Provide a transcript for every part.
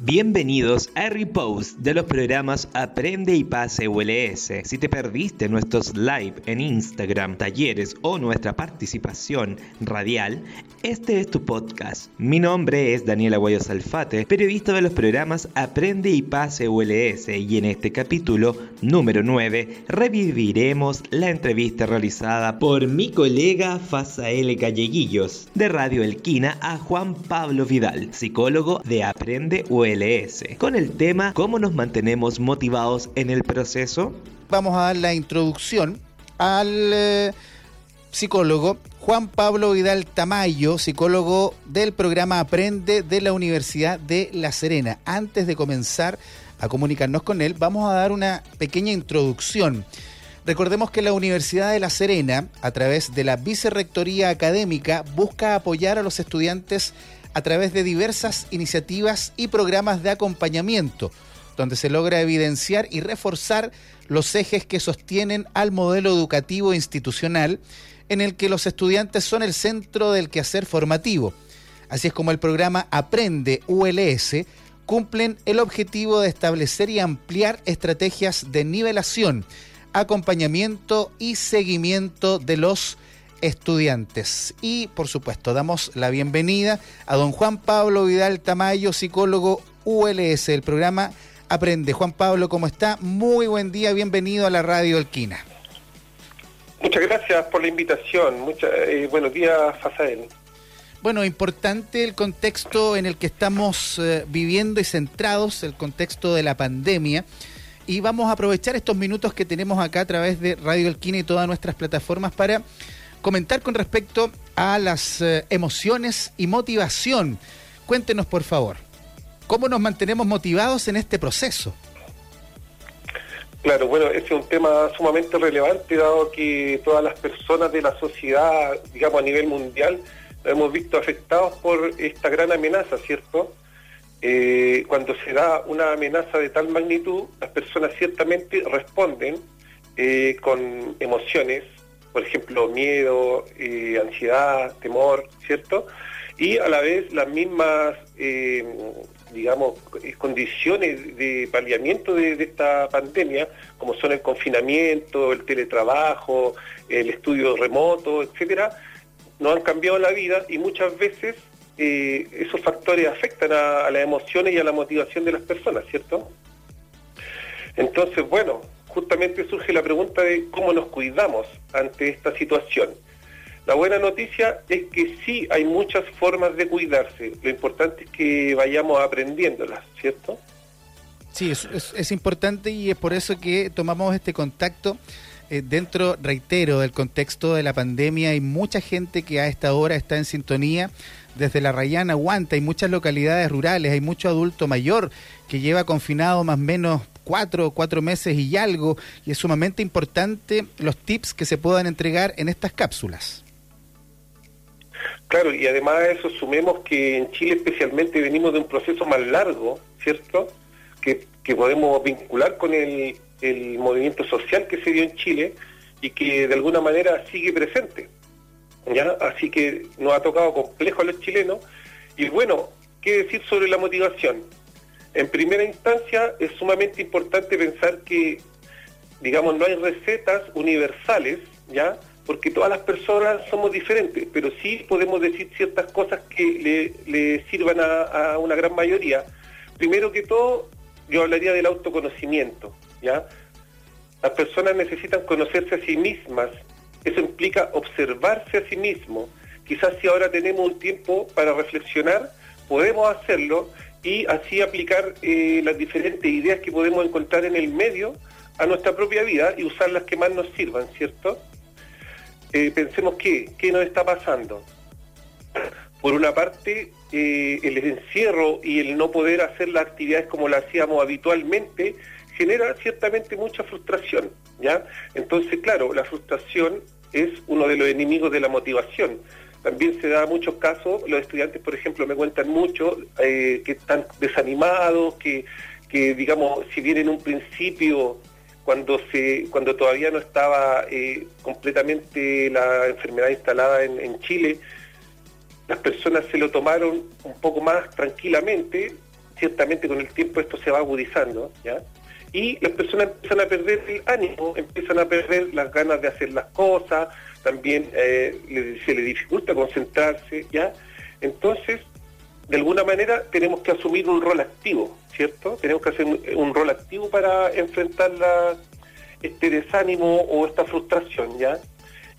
Bienvenidos a Repost de los programas Aprende y Pase ULS. Si te perdiste nuestros live en Instagram, talleres o nuestra participación radial, este es tu podcast. Mi nombre es Daniela Guayo Salfate, periodista de los programas Aprende y Pase ULS y en este capítulo número 9 reviviremos la entrevista realizada por mi colega Fasael Galleguillos de Radio Elquina a Juan Pablo Vidal, psicólogo de Aprende ULS con el tema ¿Cómo nos mantenemos motivados en el proceso? Vamos a dar la introducción al eh, psicólogo Juan Pablo Vidal Tamayo, psicólogo del programa Aprende de la Universidad de La Serena. Antes de comenzar a comunicarnos con él, vamos a dar una pequeña introducción. Recordemos que la Universidad de La Serena, a través de la Vicerrectoría Académica, busca apoyar a los estudiantes a través de diversas iniciativas y programas de acompañamiento, donde se logra evidenciar y reforzar los ejes que sostienen al modelo educativo institucional en el que los estudiantes son el centro del quehacer formativo. Así es como el programa Aprende ULS cumplen el objetivo de establecer y ampliar estrategias de nivelación, acompañamiento y seguimiento de los estudiantes. Y por supuesto, damos la bienvenida a don Juan Pablo Vidal Tamayo, psicólogo ULS, el programa Aprende. Juan Pablo, ¿cómo está? Muy buen día, bienvenido a la radio Elquina. Muchas gracias por la invitación. Mucha, eh, buenos días, Fasael. Bueno, importante el contexto en el que estamos eh, viviendo y centrados, el contexto de la pandemia. Y vamos a aprovechar estos minutos que tenemos acá a través de Radio Elquina y todas nuestras plataformas para comentar con respecto a las eh, emociones y motivación. Cuéntenos, por favor, ¿cómo nos mantenemos motivados en este proceso? Claro, bueno, ese es un tema sumamente relevante, dado que todas las personas de la sociedad, digamos a nivel mundial, hemos visto afectados por esta gran amenaza, ¿cierto? Eh, cuando se da una amenaza de tal magnitud, las personas ciertamente responden eh, con emociones, por ejemplo, miedo, eh, ansiedad, temor, ¿cierto? Y a la vez las mismas, eh, digamos, condiciones de paliamiento de, esta pandemia, como son el confinamiento, el teletrabajo, el estudio remoto, etcétera, nos han cambiado la vida y muchas veces eh, esos factores afectan a las emociones y a la motivación de las personas, ¿cierto? Entonces, bueno, justamente surge la pregunta de cómo nos cuidamos ante esta situación. La buena noticia es que sí hay muchas formas de cuidarse. Lo importante es que vayamos aprendiéndolas, ¿cierto? Sí, es, importante y es por eso que tomamos este contacto. Eh, dentro, reitero, del contexto de la pandemia, hay mucha gente que a esta hora está en sintonía. Desde la Rayana aguanta, hay muchas localidades rurales, hay mucho adulto mayor que lleva confinado más o menos cuatro, cuatro meses y algo, y es sumamente importante los tips que se puedan entregar en estas cápsulas. Claro, y además a eso sumemos que en Chile especialmente venimos de un proceso más largo, ¿cierto? Que, podemos vincular con el, el movimiento social que se dio en Chile y que de alguna manera sigue presente. ¿ya? Así que nos ha tocado complejo a los chilenos. Y bueno, ¿qué decir sobre la motivación? En primera instancia, es sumamente importante pensar que, digamos, no hay recetas universales, ¿ya? Porque todas las personas somos diferentes, pero sí podemos decir ciertas cosas que le, sirvan a, una gran mayoría. Primero que todo, yo hablaría del autoconocimiento, ¿ya? Las personas necesitan conocerse a sí mismas. Eso implica observarse a sí mismo. Quizás si ahora tenemos un tiempo para reflexionar, podemos hacerlo y así aplicar eh, las diferentes ideas que podemos encontrar en el medio a nuestra propia vida y usar las que más nos sirvan, ¿cierto? Eh, pensemos qué, qué nos está pasando. Por una parte, eh, el encierro y el no poder hacer las actividades como las hacíamos habitualmente genera ciertamente mucha frustración, ¿ya? Entonces, claro, la frustración es uno de los enemigos de la motivación. También se da muchos casos, los estudiantes, por ejemplo, me cuentan mucho eh, que están desanimados, que, digamos, si bien en un principio, cuando, se, cuando todavía no estaba eh, completamente la enfermedad instalada en, en Chile, las personas se lo tomaron un poco más tranquilamente, ciertamente con el tiempo esto se va agudizando, ¿ya? Y las personas empiezan a perder el ánimo, empiezan a perder las ganas de hacer las cosas, también eh, se le dificulta concentrarse, ¿ya? Entonces, de alguna manera tenemos que asumir un rol activo, ¿cierto? Tenemos que hacer un, rol activo para enfrentar este desánimo o esta frustración, ¿ya?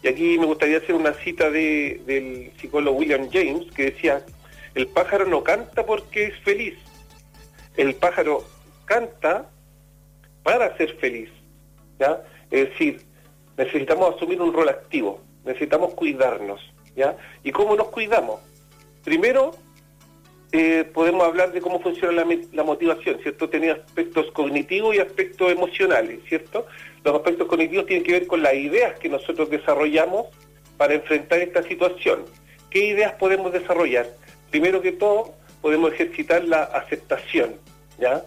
Y aquí me gustaría hacer una cita de, del psicólogo William James que decía, el pájaro no canta porque es feliz, el pájaro canta para ser feliz, ¿ya? Es decir, necesitamos asumir un rol activo, necesitamos cuidarnos, ¿ya? ¿Y cómo nos cuidamos? Primero, eh, podemos hablar de cómo funciona la, motivación, ¿cierto? Tiene aspectos cognitivos y aspectos emocionales, ¿cierto? Los aspectos cognitivos tienen que ver con las ideas que nosotros desarrollamos para enfrentar esta situación. ¿Qué ideas podemos desarrollar? Primero que todo, podemos ejercitar la aceptación, ¿ya?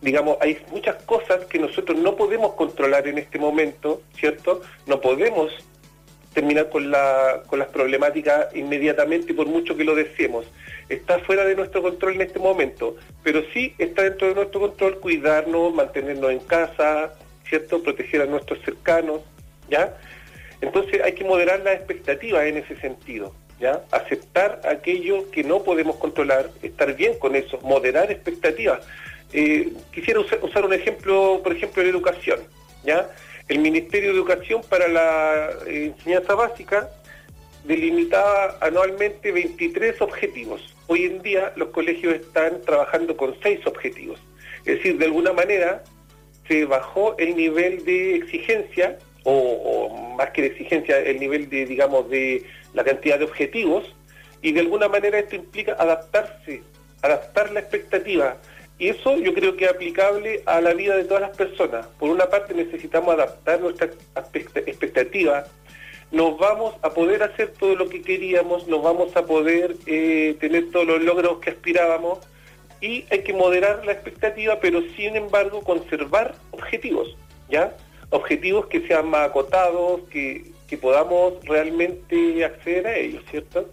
Digamos, hay muchas cosas que nosotros no podemos controlar en este momento, ¿cierto? No podemos terminar con, la, con las problemáticas inmediatamente por mucho que lo deseemos está fuera de nuestro control en este momento, pero sí está dentro de nuestro control cuidarnos, mantenernos en casa, ¿cierto? Proteger a nuestros cercanos, ¿ya? Entonces hay que moderar las expectativas en ese sentido, ¿ya? Aceptar aquello que no podemos controlar, estar bien con eso, moderar expectativas. Eh, quisiera usar, un ejemplo, por ejemplo, de educación, ¿ya? El Ministerio de Educación para la eh, enseñanza básica delimitaba anualmente 23 objetivos. Hoy en día los colegios están trabajando con 6 objetivos. Es decir, de alguna manera se bajó el nivel de exigencia, o, más que de exigencia, el nivel de, digamos, de la cantidad de objetivos, y de alguna manera esto implica adaptarse, adaptar la expectativa. Y eso yo creo que es aplicable a la vida de todas las personas. Por una parte necesitamos adaptar nuestra expectativa nos vamos a poder hacer todo lo que queríamos, nos vamos a poder eh, tener todos los logros que aspirábamos y hay que moderar la expectativa, pero sin embargo conservar objetivos, ¿ya? Objetivos que sean más acotados, que, que podamos realmente acceder a ellos, ¿cierto?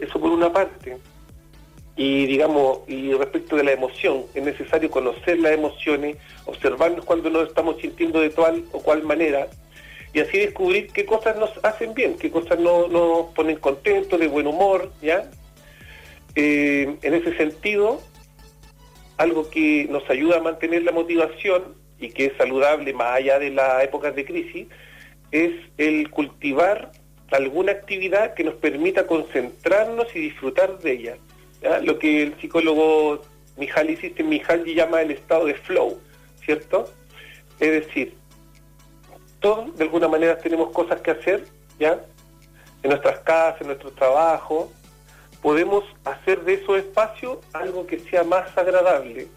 Eso por una parte. Y digamos, y respecto de la emoción, es necesario conocer las emociones, observarnos cuando nos estamos sintiendo de tal o cual manera, y así descubrir qué cosas nos hacen bien, qué cosas nos, nos ponen contentos, de buen humor, ¿ya? Eh, en ese sentido, algo que nos ayuda a mantener la motivación y que es saludable más allá de las épocas de crisis, es el cultivar alguna actividad que nos permita concentrarnos y disfrutar de ella. Lo que el psicólogo Mihaly Csikszentmihalyi llama el estado de flow, ¿cierto? Es decir, todos de alguna manera tenemos cosas que hacer, ¿ya? En nuestras casas, en nuestro trabajo, podemos hacer de esos espacios algo que sea más agradable,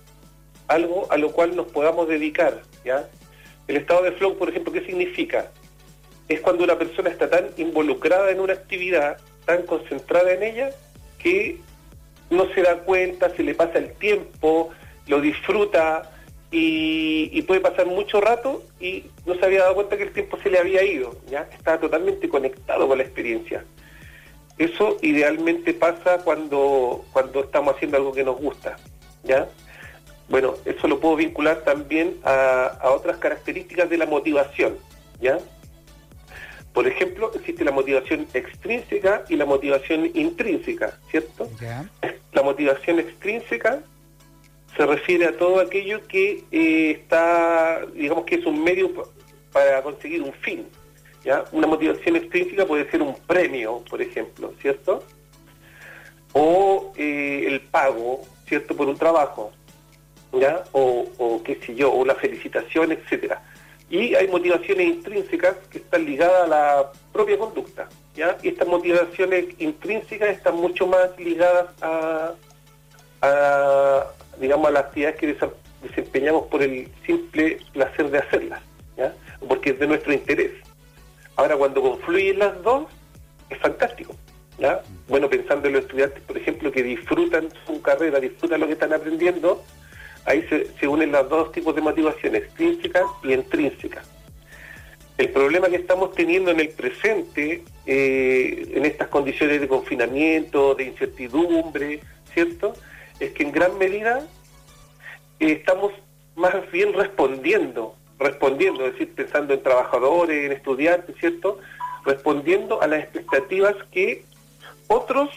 algo a lo cual nos podamos dedicar, ¿ya? El estado de flow, por ejemplo, ¿qué significa? Es cuando una persona está tan involucrada en una actividad, tan concentrada en ella, que no se da cuenta, se le pasa el tiempo, lo disfruta, y, puede pasar mucho rato y no se había dado cuenta que el tiempo se le había ido, ya estaba totalmente conectado con la experiencia. Eso idealmente pasa cuando, cuando estamos haciendo algo que nos gusta, ¿ya? Bueno, eso lo puedo vincular también a, otras características de la motivación, ¿ya? Por ejemplo, existe la motivación extrínseca y la motivación intrínseca, ¿cierto? La motivación extrínseca se refiere a todo aquello que eh, está, digamos que es un medio para conseguir un fin. ¿ya? Una motivación extrínseca puede ser un premio, por ejemplo, ¿cierto? O eh, el pago, ¿cierto? Por un trabajo, ¿ya? O, o qué sé yo, o la felicitación, etcétera. Y hay motivaciones intrínsecas que están ligadas a la propia conducta, ¿ya? Y estas motivaciones intrínsecas están mucho más ligadas a, a, digamos, a las actividades que desempeñamos por el simple placer de hacerlas, ¿ya? porque es de nuestro interés. Ahora, cuando confluyen las dos, es fantástico. ¿ya? Bueno, pensando en los estudiantes, por ejemplo, que disfrutan su carrera, disfrutan lo que están aprendiendo, ahí se, unen los dos tipos de motivación, extrínseca y intrínseca. El problema que estamos teniendo en el presente, eh, en estas condiciones de confinamiento, de incertidumbre, ¿cierto? es que en gran medida eh, estamos más bien respondiendo, respondiendo, es decir, pensando en trabajadores, en estudiantes, ¿cierto? Respondiendo a las expectativas que otros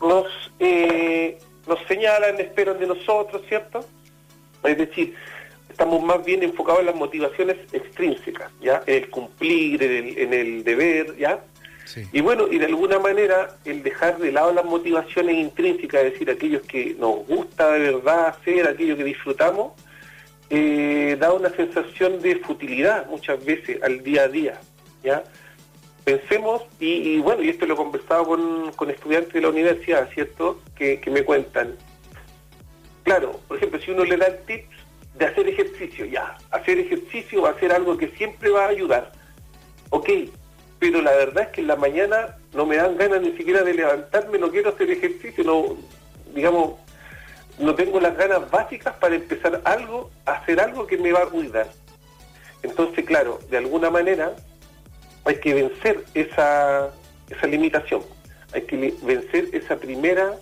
nos, eh, nos señalan, esperan de nosotros, ¿cierto? Es decir, estamos más bien enfocados en las motivaciones extrínsecas, ¿ya? En el cumplir, en el, en el deber, ¿ya? Y bueno, y de alguna manera el dejar de lado las motivaciones intrínsecas, es decir, aquellos que nos gusta de verdad hacer, aquello que disfrutamos, eh, da una sensación de futilidad muchas veces al día a día, ¿ya? Pensemos, y, bueno, y esto lo he conversado con, con, estudiantes de la universidad, ¿cierto?, que, que me cuentan. Claro, por ejemplo, si uno le da tips de hacer ejercicio, ya, hacer ejercicio va a ser algo que siempre va a ayudar. Ok, pero la verdad es que en la mañana no me dan ganas ni siquiera de levantarme, no quiero hacer ejercicio, no, digamos, no tengo las ganas básicas para empezar algo, hacer algo que me va a cuidar. Entonces, claro, de alguna manera hay que vencer esa, esa limitación, hay que vencer esa primera,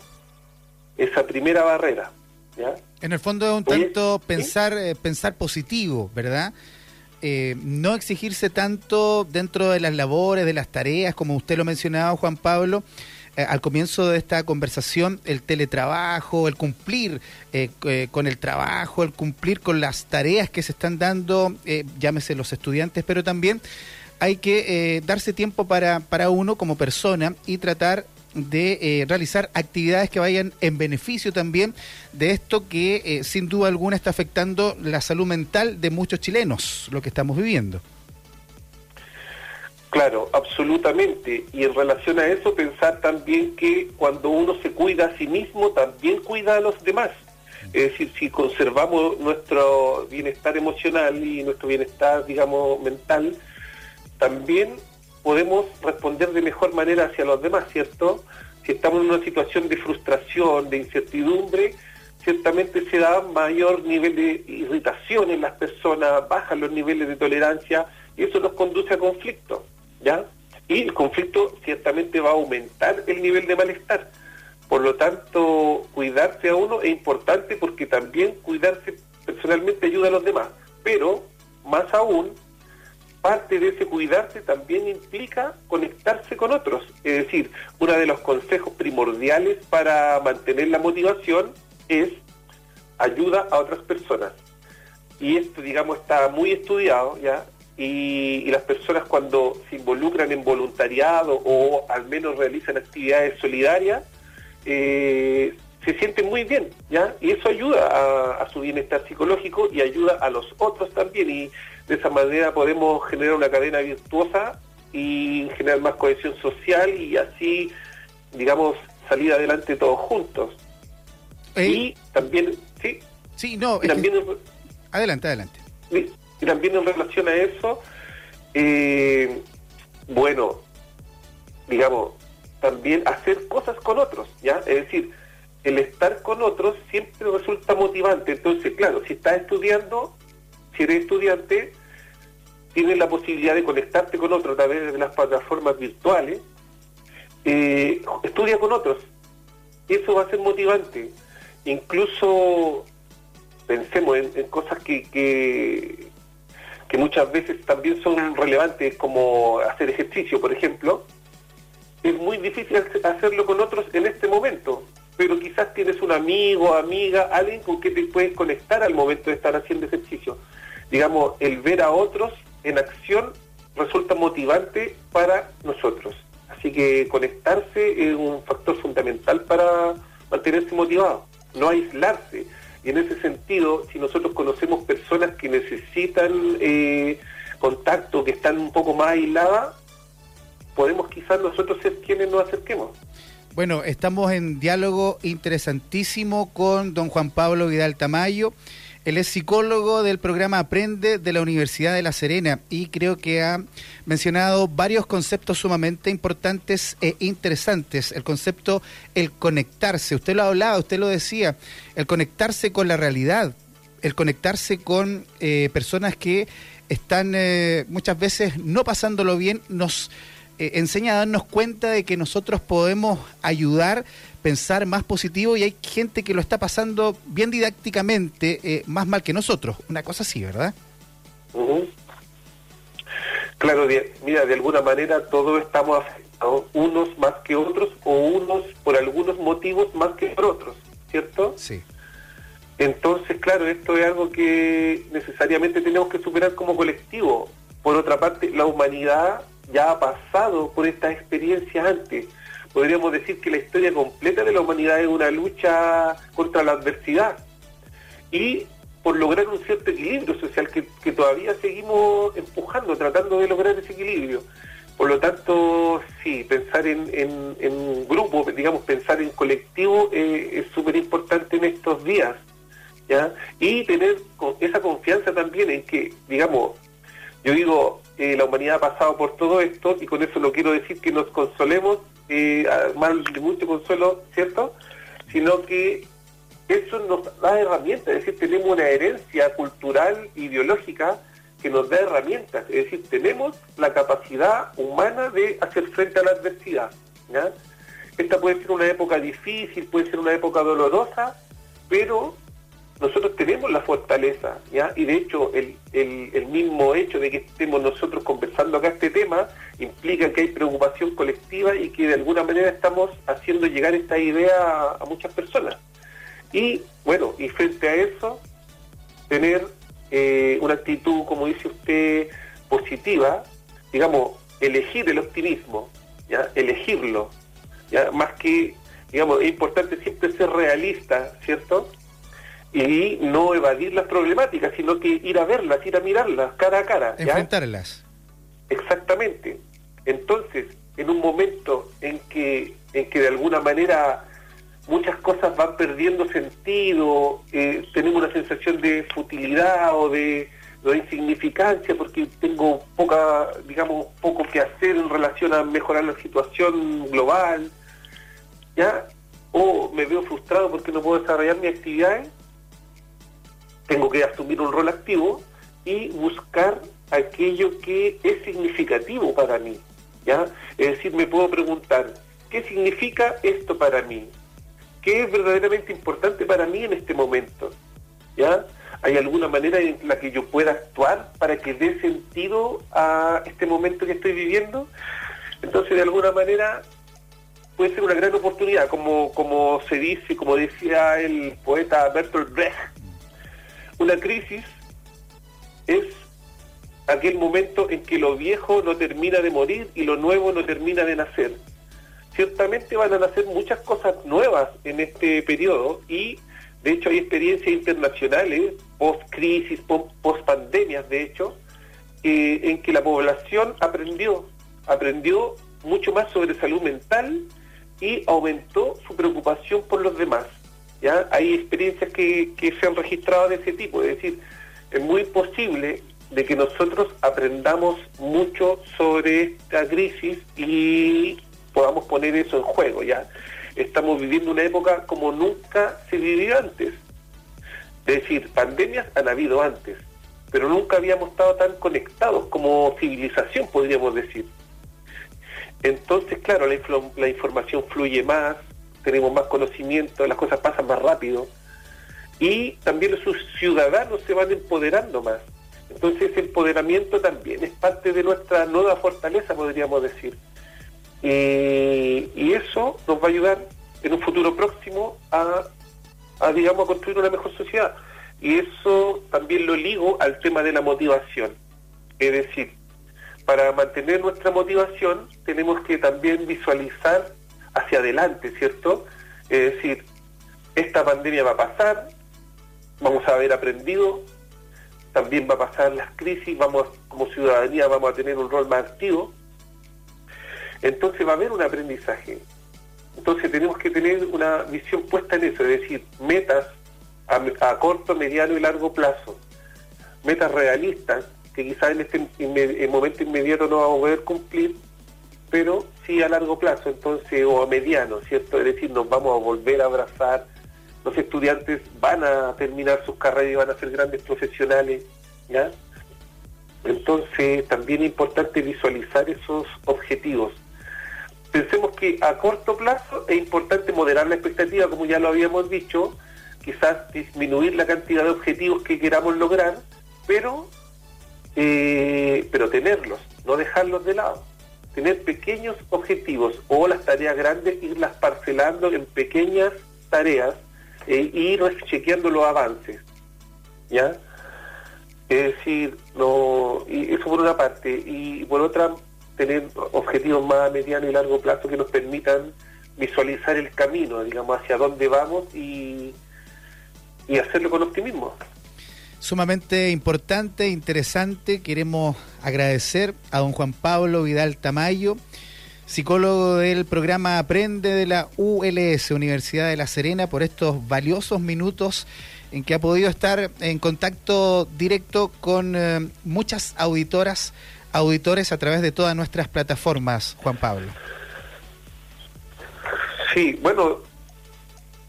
esa primera barrera. ¿Ya? En el fondo es un tanto pensar, eh, pensar positivo, ¿verdad? Eh, no exigirse tanto dentro de las labores, de las tareas, como usted lo mencionaba, Juan Pablo, eh, al comienzo de esta conversación, el teletrabajo, el cumplir eh, con el trabajo, el cumplir con las tareas que se están dando, llámese los estudiantes, pero también hay que darse tiempo para, para uno como persona y tratar de eh, realizar actividades que vayan en beneficio también de esto que eh, sin duda alguna está afectando la salud mental de muchos chilenos, lo que estamos viviendo. Claro, absolutamente. Y en relación a eso, pensar también que cuando uno se cuida a sí mismo, también cuida a los demás. Es decir, si conservamos nuestro bienestar emocional y nuestro bienestar, digamos, mental, también podemos responder de mejor manera hacia los demás, ¿cierto? Si estamos en una situación de frustración, de incertidumbre, ciertamente se da mayor nivel de irritación en las personas, bajan los niveles de tolerancia y eso nos conduce a conflicto, ¿ya? Y el conflicto ciertamente va a aumentar el nivel de malestar. Por lo tanto, cuidarse a uno es importante porque también cuidarse personalmente ayuda a los demás. Pero, más aún, parte de ese cuidarse también implica conectarse con otros. Es decir, uno de los consejos primordiales para mantener la motivación es ayuda a otras personas. Y esto, digamos, está muy estudiado ya. Y, las personas cuando se involucran en voluntariado o al menos realizan actividades solidarias, eh, se sienten muy bien, ¿ya? Y eso ayuda a, a, su bienestar psicológico y ayuda a los otros también. Y de esa manera podemos generar una cadena virtuosa y generar más cohesión social y así, digamos, salir adelante todos juntos. Eh, y también, sí, sí, no, también adelante, adelante. Y, también en relación a eso, eh, bueno, digamos, también hacer cosas con otros, ¿ya? Es decir, el estar con otros siempre resulta motivante. Entonces, claro, si estás estudiando, si eres estudiante, tienes la posibilidad de conectarte con otros a través de las plataformas virtuales, eh, estudia con otros. Eso va a ser motivante. Incluso pensemos en, cosas que, que, que, muchas veces también son relevantes, como hacer ejercicio, por ejemplo. Es muy difícil hacerlo con otros en este momento, pero quizás tienes un amigo, amiga, alguien con que te puedes conectar al momento de estar haciendo ejercicio digamos, el ver a otros en acción resulta motivante para nosotros. Así que conectarse es un factor fundamental para mantenerse motivado, no aislarse. Y en ese sentido, si nosotros conocemos personas que necesitan eh, contacto, que están un poco más aisladas, podemos quizás nosotros ser quienes nos acerquemos. Bueno, estamos en diálogo interesantísimo con don Juan Pablo Vidal Tamayo. Él es psicólogo del programa Aprende de la Universidad de La Serena y creo que ha mencionado varios conceptos sumamente importantes e interesantes. El concepto, el conectarse. Usted lo hablaba, usted lo decía, el conectarse con la realidad, el conectarse con eh, personas que están eh, muchas veces no pasándolo bien, nos eh, enseña a darnos cuenta de que nosotros podemos ayudar, pensar más positivo y hay gente que lo está pasando bien didácticamente eh, más mal que nosotros. Una cosa así, ¿verdad? Claro, mira, de alguna manera todos estamos afectados, unos más que otros o unos por algunos motivos más que por otros, ¿cierto? Sí. Entonces, claro, esto es algo que necesariamente tenemos que superar como colectivo. Por otra parte, la humanidad ya ha pasado por esta experiencia antes. Podríamos decir que la historia completa de la humanidad es una lucha contra la adversidad y por lograr un cierto equilibrio social que, todavía seguimos empujando, tratando de lograr ese equilibrio. Por lo tanto, sí, pensar en, en, grupo, digamos, pensar en colectivo eh, es súper importante en estos días. ¿ya? Y tener esa confianza también en que, digamos, yo digo, eh, la humanidad ha pasado por todo esto y con eso no quiero decir que nos consolemos, eh, mal de mucho consuelo, ¿cierto? Sino que eso nos da herramientas, es decir, tenemos una herencia cultural, ideológica, que nos da herramientas, es decir, tenemos la capacidad humana de hacer frente a la adversidad. Esta puede ser una época difícil, puede ser una época dolorosa, pero nosotros tenemos la fortaleza, ¿ya? Y de hecho, el, el, mismo hecho de que estemos nosotros conversando acá este tema implica que hay preocupación colectiva y que de alguna manera estamos haciendo llegar esta idea a, muchas personas. Y bueno, y frente a eso, tener eh, una actitud, como dice usted, positiva, digamos, elegir el optimismo, ¿ya? Elegirlo, ¿ya? Más que, digamos, es importante siempre ser realista, ¿cierto? Y no evadir las problemáticas, sino que ir a verlas, ir a mirarlas cara a cara. Enfrentarlas. Exactamente. Entonces, en un momento en que, en que de alguna manera muchas cosas van perdiendo sentido, eh, tenemos una sensación de futilidad o de, de, insignificancia porque tengo poca, digamos, poco que hacer en relación a mejorar la situación global, ¿ya? O me veo frustrado porque no puedo desarrollar mis actividades, tengo que asumir un rol activo y buscar aquello que es significativo para mí. ¿ya? Es decir, me puedo preguntar, ¿qué significa esto para mí? ¿Qué es verdaderamente importante para mí en este momento? ¿Ya? ¿Hay alguna manera en la que yo pueda actuar para que dé sentido a este momento que estoy viviendo? Entonces, de alguna manera, puede ser una gran oportunidad, como, como se dice, como decía el poeta Bertolt Brecht, una crisis es aquel momento en que lo viejo no termina de morir y lo nuevo no termina de nacer. Ciertamente van a nacer muchas cosas nuevas en este periodo y de hecho hay experiencias internacionales, post-crisis, post-pandemias de hecho, eh, en que la población aprendió, aprendió mucho más sobre salud mental y aumentó su preocupación por los demás. Hay experiencias que, se han registrado de ese tipo, es decir, es muy posible de que nosotros aprendamos mucho sobre esta crisis y podamos poner eso en juego, ¿ya? Estamos viviendo una época como nunca se vivió antes. Es decir, pandemias han habido antes, pero nunca habíamos estado tan conectados como civilización, podríamos decir. Entonces, claro, la, la información fluye más, tenemos más conocimiento, las cosas pasan más rápido y también los ciudadanos se van empoderando más. Entonces ese empoderamiento también es parte de nuestra nueva fortaleza, podríamos decir. y eso nos va a ayudar en un futuro próximo a, a, digamos, a construir una mejor sociedad. Y eso también lo ligo al tema de la motivación. Es decir, para mantener nuestra motivación tenemos que también visualizar hacia adelante, ¿cierto? Es decir, esta pandemia va a pasar, vamos a haber aprendido, también va a pasar las crisis, vamos como ciudadanía vamos a tener un rol más activo. Entonces va a haber un aprendizaje. Entonces tenemos que tener una visión puesta en eso, es decir, metas a, corto, mediano y largo plazo. Metas realistas que quizás en este momento inmediato no vamos a poder cumplir, pero sí a largo plazo, entonces, o a mediano, ¿cierto? Es decir, nos vamos a volver a abrazar, los estudiantes van a terminar sus carreras y van a ser grandes profesionales, ¿ya? Entonces también es importante visualizar esos objetivos. Pensemos que a corto plazo es importante moderar la expectativa, como ya lo habíamos dicho, quizás disminuir la cantidad de objetivos que queramos lograr, pero, eh, pero tenerlos, no dejarlos de lado. Tener pequeños objetivos o las tareas grandes, irlas parcelando en pequeñas tareas e ir chequeando los avances. ¿Ya? Es decir, no, eso por una parte, y por otra, tener objetivos más a mediano y largo plazo que nos permitan visualizar el camino, digamos, hacia dónde vamos y, y hacerlo con optimismo. Sumamente importante, interesante. Queremos agradecer a don Juan Pablo Vidal Tamayo, psicólogo del programa Aprende de la ULS, Universidad de La Serena, por estos valiosos minutos en que ha podido estar en contacto directo con eh, muchas auditoras, auditores a través de todas nuestras plataformas, Juan Pablo. Sí, bueno,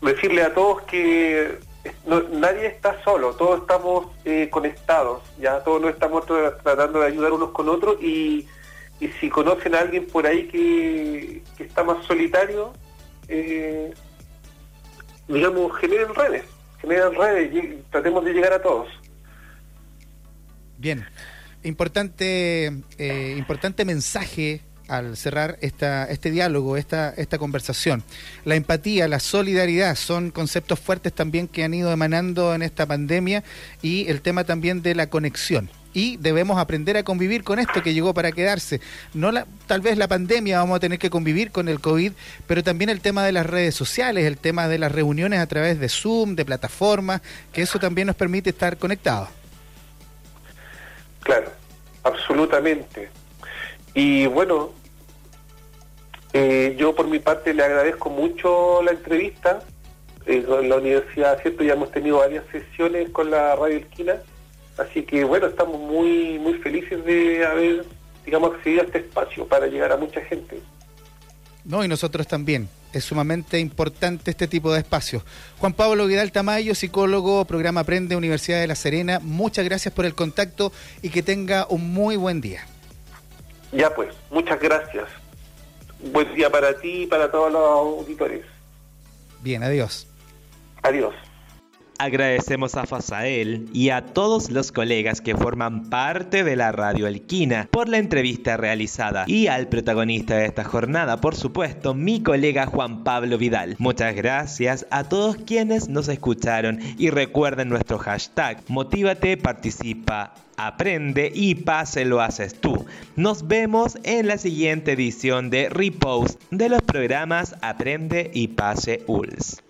decirle a todos que nadie está solo, todos estamos eh, conectados, ya todos nos estamos tratando de ayudar unos con otros y, si conocen a alguien por ahí que, está más solitario, eh, digamos, generen redes, generen redes y tratemos de llegar a todos. Bien, importante, eh, importante mensaje al cerrar esta, este diálogo, esta, esta conversación. La empatía, la solidaridad son conceptos fuertes también que han ido emanando en esta pandemia y el tema también de la conexión. Y debemos aprender a convivir con esto que llegó para quedarse. No la, tal vez la pandemia vamos a tener que convivir con el COVID, pero también el tema de las redes sociales, el tema de las reuniones a través de Zoom, de plataformas, que eso también nos permite estar conectados. Claro, absolutamente. Y bueno, eh, yo por mi parte le agradezco mucho la entrevista. en eh, la universidad, ¿cierto? Ya hemos tenido varias sesiones con la Radio Esquina. Así que bueno, estamos muy, muy felices de haber, digamos, accedido a este espacio para llegar a mucha gente. No, y nosotros también. Es sumamente importante este tipo de espacios. Juan Pablo Vidal Tamayo, psicólogo, programa Aprende, Universidad de La Serena, muchas gracias por el contacto y que tenga un muy buen día. Ya pues, muchas gracias. Buen día para ti y para todos los auditores. Bien, adiós. Adiós. Agradecemos a Fasael y a todos los colegas que forman parte de la Radio Alquina por la entrevista realizada y al protagonista de esta jornada, por supuesto, mi colega Juan Pablo Vidal. Muchas gracias a todos quienes nos escucharon y recuerden nuestro hashtag Motívate, participa, aprende y pase lo haces tú. Nos vemos en la siguiente edición de Repost de los programas Aprende y Pase ULS.